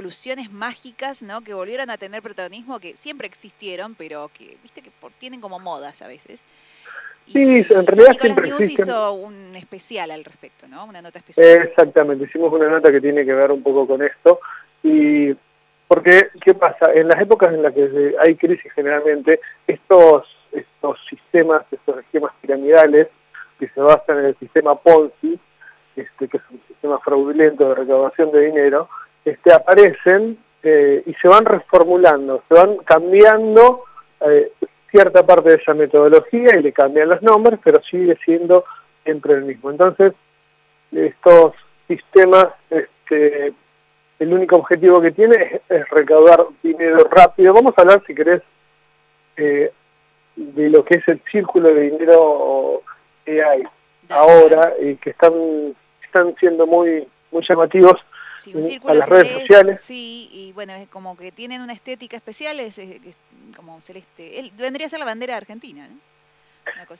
soluciones mágicas, ¿no? Que volvieron a tener protagonismo, que siempre existieron, pero que, viste, que tienen como modas a veces. sí, en realidad siempre News hizo un especial al respecto, ¿no? Una nota especial. Exactamente, hicimos una nota que tiene que ver un poco con esto. Y porque, ¿qué pasa? En las épocas en las que hay crisis generalmente, estos, estos sistemas, estos esquemas piramidales, que se basan en el sistema Ponzi, este, que es un sistema fraudulento de recaudación de dinero, este, aparecen eh, y se van reformulando, se van cambiando eh, cierta parte de esa metodología y le cambian los nombres, pero sigue siendo siempre el mismo. Entonces, estos sistemas, este, el único objetivo que tiene es, recaudar dinero rápido. Vamos a hablar, si querés, eh, de lo que es el círculo de dinero que hay ahora y que están, están siendo muy, muy llamativos Sí, un círculo a las redes sociales. Sí, y bueno, es como que tienen una estética especial, es, como celeste. vendría a ser la bandera de Argentina, ¿no?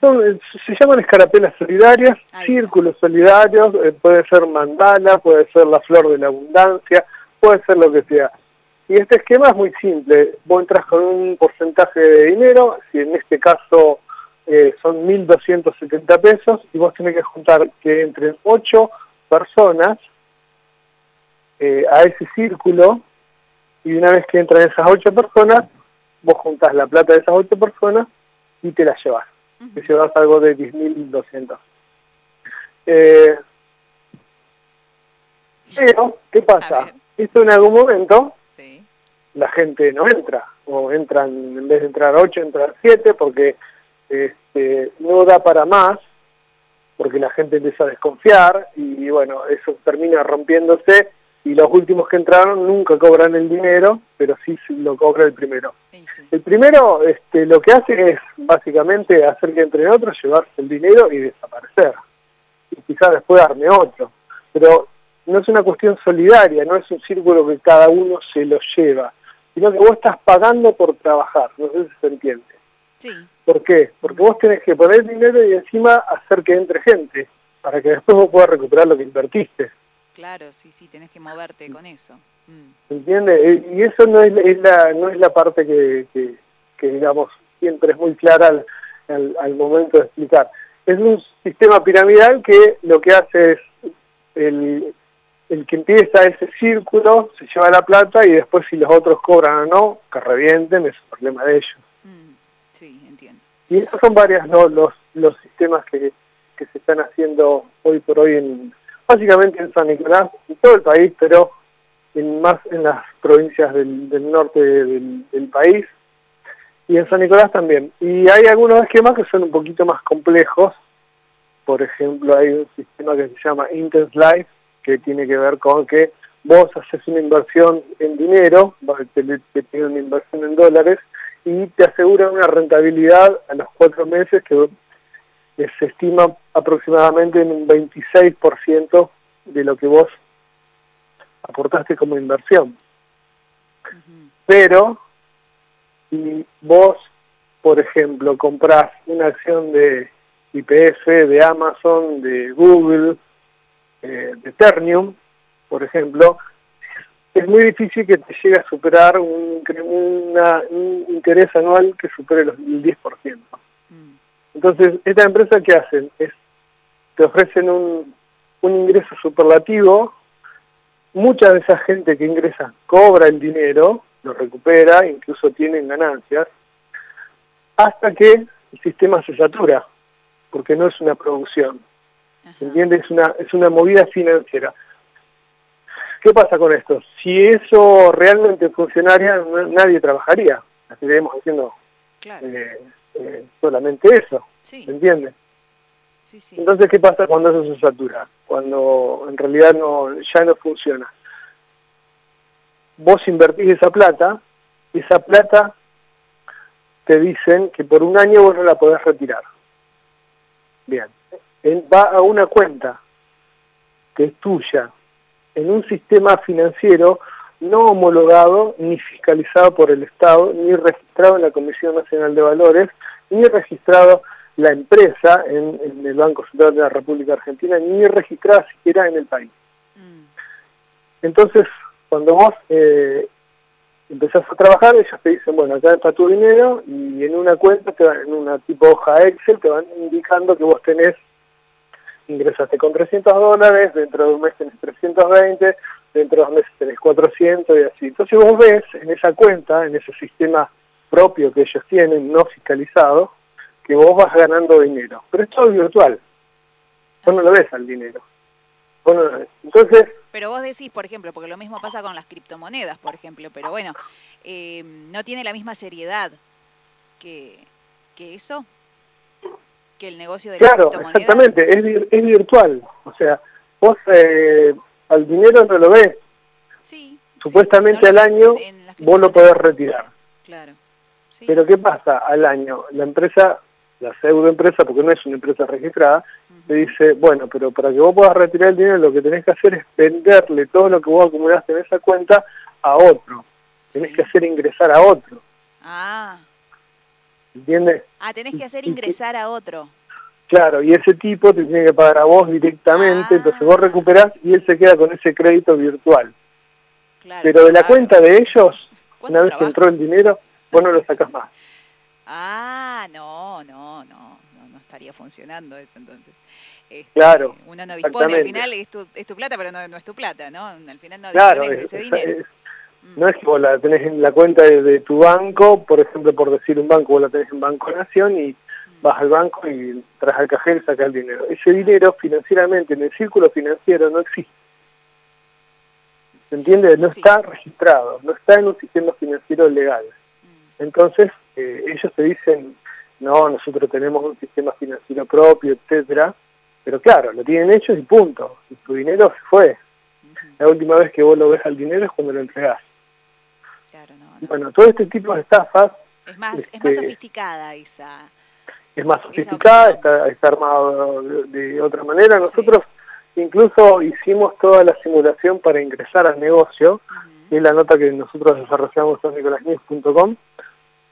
Eh, se llaman escarapelas solidarias, círculos solidarios, eh, puede ser mandala, puede ser la flor de la abundancia, puede ser lo que sea. Y este esquema es muy simple, vos entras con un porcentaje de dinero, si en este caso eh, son 1.270 pesos, y vos tenés que juntar que entren 8 personas eh, a ese círculo y una vez que entran esas ocho personas, vos juntás la plata de esas ocho personas y te la llevas. Te llevas algo de 10.200. Eh, pero, ¿qué pasa? Esto en algún momento la gente no entra, o entran, en vez de entrar ocho, entran siete, porque este, no da para más, porque la gente empieza a desconfiar, y bueno, eso termina rompiéndose y los últimos que entraron nunca cobran el dinero, pero sí lo cobra el primero. El primero este, lo que hace es básicamente hacer que entre otros, llevarse el dinero y desaparecer. Y quizás después darme otro. Pero no es una cuestión solidaria, no es un círculo que cada uno se lo lleva, sino que vos estás pagando por trabajar, no sé si se entiende. Sí. ¿Por qué? Porque vos tenés que poner dinero y encima hacer que entre gente, para que después vos puedas recuperar lo que invertiste. Claro, sí, sí, tenés que moverte con eso. Mm. ¿Entiendes? Eh, y eso no es, la, no es la parte que, que, digamos, siempre es muy clara al, al, momento de explicar. Es un sistema piramidal que lo que hace es el, el que empieza ese círculo se lleva la plata y después si los otros cobran o no, que revienten, es un problema de ellos. Mm, sí, entiendo. Y esos son varios los, los sistemas que, que se están haciendo hoy por hoy en, básicamente en San Nicolás, en todo el país, pero en más en las provincias del, norte del, país y en San Nicolás también. Y hay algunos esquemas que son un poquito más complejos. Por ejemplo, hay un sistema que se llama Intense Life, que tiene que ver con que vos haces una inversión en dinero, te, te piden una inversión en dólares, y te asegura una rentabilidad a los cuatro meses que se estima aproximadamente en un 26% de lo que vos aportaste como inversión. Pero si vos, por ejemplo, comprás una acción de IPF, de Amazon, de Google, eh, de Eternium, por ejemplo, es muy difícil que te llegue a superar un, un interés anual que supere los, el 10%. Entonces, esta empresa ¿qué hacen? Es, te ofrecen un, un ingreso superlativo, mucha de esa gente que ingresa cobra el dinero, lo recupera, incluso tienen ganancias, hasta que el sistema se satura, porque no es una producción. ¿Entiendes? Es una, es una movida financiera. ¿Qué pasa con esto? Si eso realmente funcionaría, nadie trabajaría. Estaríamos haciendo eh, eh, solamente eso. Sí. ¿Entiendes? Sí, sí. Entonces, ¿qué pasa cuando eso se satura? Cuando en realidad no ya no funciona. Vos invertís esa plata, y esa plata te dicen que por un año vos no la podés retirar. Bien. Va a una cuenta que es tuya en un sistema financiero no homologado ni fiscalizado por el Estado, ni registrado en la Comisión Nacional de Valores, ni registrado la empresa en, el Banco Central de la República Argentina, ni registrada siquiera en el país. Mm. Entonces, cuando vos eh, empezás a trabajar, ellos te dicen, bueno, acá está tu dinero y en una cuenta, te van, en una tipo hoja Excel, te van indicando que vos tenés, ingresaste con 300 dólares, dentro de un mes tenés 320, dentro de dos meses tenés 400 y así. Entonces vos ves en esa cuenta, en ese sistema propio que ellos tienen, no fiscalizado, que vos vas ganando dinero. Pero es todo virtual. Vos no lo ves al dinero. entonces... Pero vos decís, por ejemplo, porque lo mismo pasa con las criptomonedas, por ejemplo, pero bueno, eh, no tiene la misma seriedad que, que eso, que el negocio de las claro, exactamente, es, es virtual. O sea, vos eh, al dinero no lo ves. Sí, Supuestamente al año vos lo podés retirar. Claro. Pero ¿qué pasa? Al año la empresa, la pseudoempresa, porque no es una empresa registrada, te dice, bueno, pero para que vos puedas retirar el dinero lo que tenés que hacer es venderle todo lo que vos acumulaste en esa cuenta a otro. Tenés que hacer ingresar a otro. Ah. ¿Entiendes? Ah, tenés que hacer ingresar a otro. Claro, y ese tipo te tiene que pagar a vos directamente, entonces vos ah. recuperás y él se queda con ese crédito virtual. Pero de la cuenta de ellos, una vez que entró el dinero, vos no lo sacas más. Ah, no, no, no, no, estaría funcionando eso entonces. Este, claro. Uno no dispone, al final es tu, es tu plata, pero no, no, es tu plata, ¿no? Al final no claro, de ese dinero. no es que vos la tenés en la cuenta de, tu banco, por ejemplo, por decir un banco, vos la tenés en Banco Nación y mm. Vas al banco y tras al cajero y sacas el dinero. Ese dinero financieramente en el círculo financiero no existe. ¿Se entiende? No está registrado, no está en un sistema financiero legal. Mm. Entonces, eh, ellos te dicen, no, nosotros tenemos un sistema financiero propio, etcétera, pero claro, lo tienen ellos y punto. Y tu dinero se fue. La última vez que vos lo ves al dinero es cuando lo entregás. Claro, no, Bueno, todo este tipo de estafas... Es más, es más este, sofisticada esa... Es más sofisticada, está, está, armado de, otra manera. Nosotros incluso hicimos toda la simulación para ingresar al negocio, y es la nota que nosotros desarrollamos en nicolasnews.com,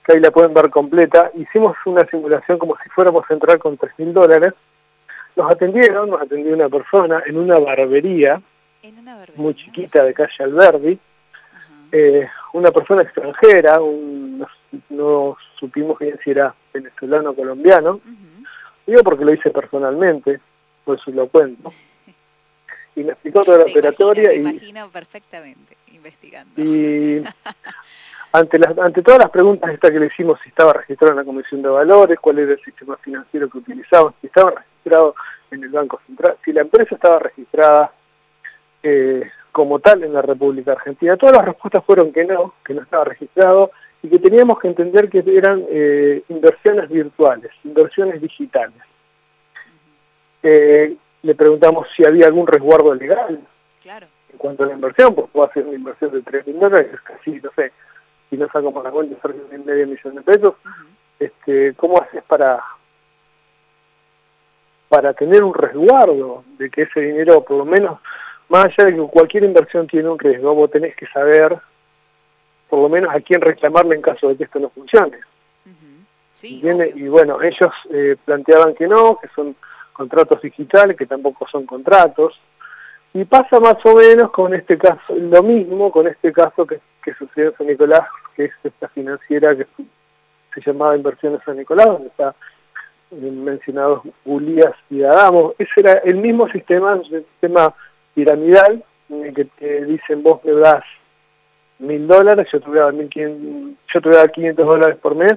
que ahí la pueden ver completa. Hicimos una simulación como si fuéramos a entrar con 3 mil dólares, nos atendieron, nos atendió una persona en una barbería, muy chiquita de calle Alberdi, eh, una persona extranjera, no, supimos bien si era venezolano o colombiano, digo porque lo hice personalmente, por eso lo cuento. Y me explicó toda la operatoria. y, imagino perfectamente, investigando. Y ante, las, ante todas las preguntas esta que le hicimos, si estaba registrado en la Comisión de Valores, cuál era el sistema financiero que utilizaban, si estaba registrado en el Banco Central, si la empresa estaba registrada eh, como tal en la República Argentina. Todas las respuestas fueron que no, que no estaba registrado y que teníamos que entender que eran eh, inversiones virtuales, inversiones digitales. Eh, le preguntamos si había algún resguardo legal claro. en cuanto a la inversión, porque puedo hacer una inversión de 3 mil dólares, casi, no sé, si no saco por la cuenta de medio millón de pesos, este, ¿cómo haces para para tener un resguardo de que ese dinero, por lo menos, más allá de que cualquier inversión tiene un riesgo, vos tenés que saber, por lo menos, a quién reclamarle en caso de que esto no funcione. y bueno, ellos eh, planteaban que no, que son contratos digitales, que tampoco son contratos, y pasa más o menos con este caso, lo mismo con este caso que, que sucedió en San Nicolás, que es esta financiera que se llamaba Inversiones San Nicolás, donde está mencionados Ulías y Adamo. Ese era el mismo sistema, el sistema piramidal, en el que te dicen vos me das mil dólares, yo te voy a dar, mil yo te voy a dar 500 dólares por mes,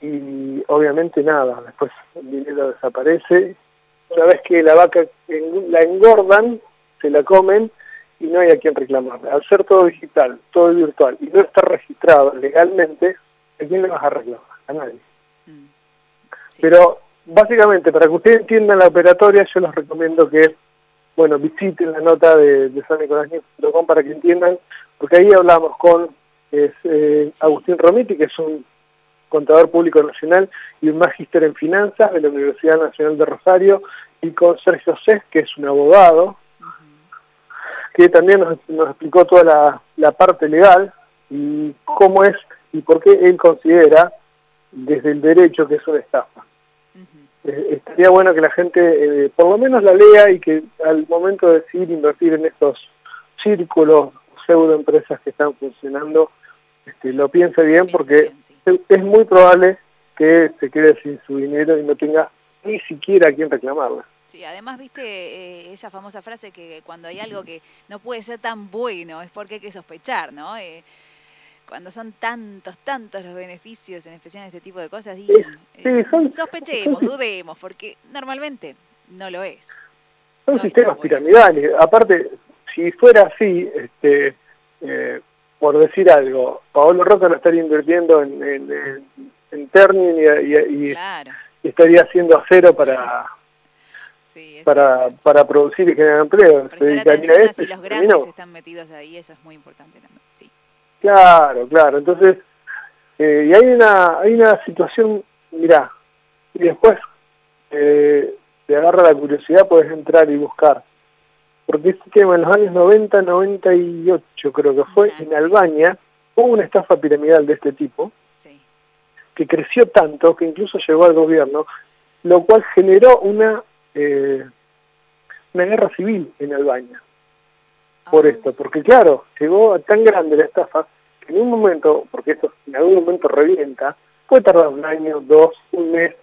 y obviamente nada, después el dinero desaparece. Una vez que la vaca la engordan, se la comen y no hay a quien reclamarle. Al ser todo digital, todo virtual y no estar registrado legalmente, ¿a quién le vas a reclamar? A nadie. Mm. Pero básicamente, para que ustedes entiendan la operatoria, yo les recomiendo que, bueno, visiten la nota de, de para que entiendan, porque ahí hablamos con eh, Agustín Romiti, que es un contador público nacional y un magíster en finanzas de la Universidad Nacional de Rosario, y con Sergio Cés, que es un abogado, que también nos, explicó toda la, la, parte legal y cómo es y por qué él considera desde el derecho que es una estafa. Eh, estaría bueno que la gente eh, por lo menos la lea y que al momento de decidir invertir en estos círculos pseudo empresas que están funcionando este, lo piense bien porque es muy probable que se quede sin su dinero y no tenga ni siquiera a quien reclamarla. Sí, además, viste eh, esa famosa frase que cuando hay algo que no puede ser tan bueno es porque hay que sospechar, ¿no? Eh, cuando son tantos, tantos los beneficios, en especial en este tipo de cosas, y, eh, sospechemos, dudemos, porque normalmente no lo es. Son sistemas piramidales. Aparte, si fuera así, este, por decir algo, Paolo Roca no estaría invirtiendo en, en, y, estaría haciendo acero para para, para producir y generar empleo. Se dedicaría a si los grandes están metidos ahí, eso es muy importante también. Sí. Claro, claro. Entonces, eh, y hay una, hay una situación, mirá, y después eh, te agarra la curiosidad, puedes entrar y buscar porque este tema en los años 90, 98 creo que fue, en Albania, hubo una estafa piramidal de este tipo, que creció tanto que incluso llegó al gobierno, lo cual generó una, eh, una guerra civil en Albania. Por ah. esto, porque claro, llegó a tan grande la estafa que en un momento, porque esto en algún momento revienta, puede tardar un año, dos, un mes,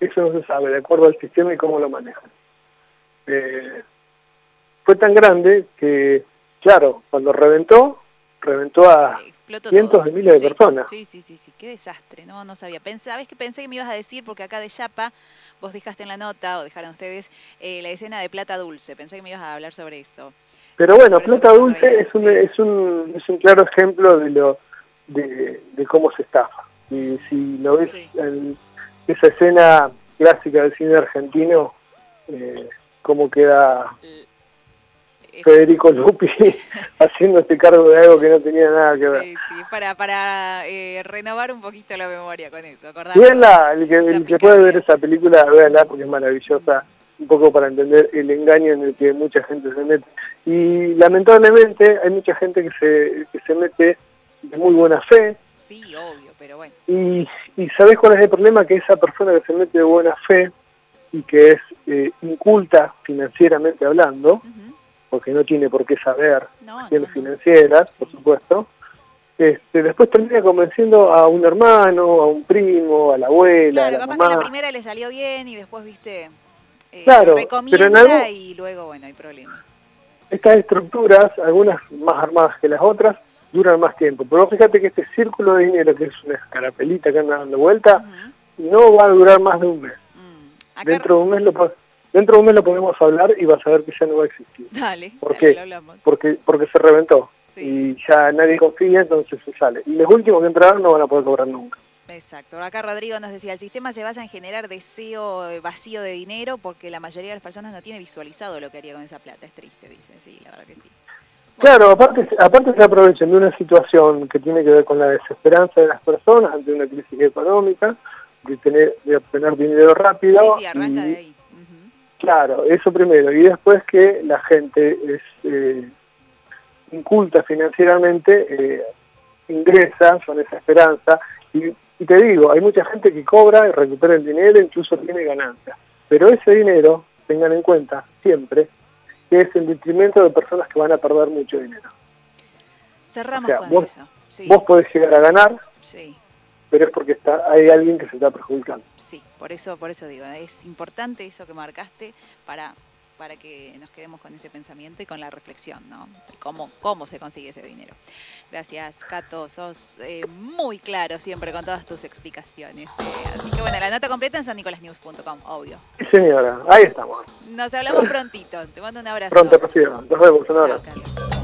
eso no se sabe, de acuerdo al sistema y cómo lo manejan. Eh, fue tan grande que, claro, cuando reventó, reventó a cientos de miles de personas. Sí, sí, sí, sí, qué desastre, no, no sabía. ¿Sabes qué pensé que me ibas a decir? Porque acá de Chapa, vos dejaste en la nota, o dejaron ustedes, eh, la escena de Plata Dulce. Pensé que me ibas a hablar sobre eso. Pero bueno, Plata Dulce es un, es, un, es un claro ejemplo de lo de, cómo se estafa. Y si lo ves, en esa escena clásica del cine argentino, eh, cómo queda Federico Lupi haciendo este cargo de algo que no tenía nada que ver. Sí, sí, para, para eh, renovar un poquito la memoria con eso. Véanla, el que, el que puede ver esa película, véanla porque es maravillosa, un poco para entender el engaño en el que mucha gente se mete. Y lamentablemente hay mucha gente que se, que se mete de muy buena fe. Sí, obvio, pero bueno. Y, y ¿sabés cuál es el problema? Que esa persona que se mete de buena fe y que es eh, inculta financieramente hablando, porque no tiene por qué saber no, financieras, por supuesto, este, después termina convenciendo a un hermano, a un primo, a la abuela, claro, a la capaz que la primera le salió bien y después, viste, eh, claro, pero en y luego, bueno, hay problemas. Estas estructuras, algunas más armadas que las otras, duran más tiempo. Pero fíjate que este círculo de dinero, que es una escarapelita que anda dando vuelta, no va a durar más de un mes. Mm. Dentro de un mes lo Dentro de un mes lo podemos hablar y vas a ver que ya no va a existir. Dale, ¿Por qué? Porque, porque se reventó. Y ya nadie confía, entonces se sale. Y los últimos que entraron no van a poder cobrar nunca. Exacto. Acá Rodrigo nos decía, el sistema se basa en generar deseo eh, vacío de dinero porque la mayoría de las personas no tiene visualizado lo que haría con esa plata. Es triste, dice. Sí, la verdad que sí. Claro, aparte, aparte se aprovechan de una situación que tiene que ver con la desesperanza de las personas ante una crisis económica, de, tener, de obtener dinero rápido. Sí, sí, arranca de ahí Claro, eso primero. Y después que la gente es eh, inculta financieramente, eh, ingresa con esa esperanza. Y, te digo, hay mucha gente que cobra y recupera el dinero, incluso tiene ganancias. Pero ese dinero, tengan en cuenta siempre, que es en detrimento de personas que van a perder mucho dinero. Cerramos con vos, eso. Vos podés llegar a ganar, sí pero es porque está, hay alguien que se está perjudicando. Sí, por eso, por eso digo, es importante eso que marcaste para, para que nos quedemos con ese pensamiento y con la reflexión, ¿no? cómo, cómo se consigue ese dinero. Gracias, Cato, sos eh, muy claro siempre con todas tus explicaciones. así que bueno, la nota completa en sannicolasnews.com, obvio. Sí, señora, ahí estamos. Nos hablamos prontito, te mando un abrazo. Pronto, Rocío, nos vemos, un abrazo.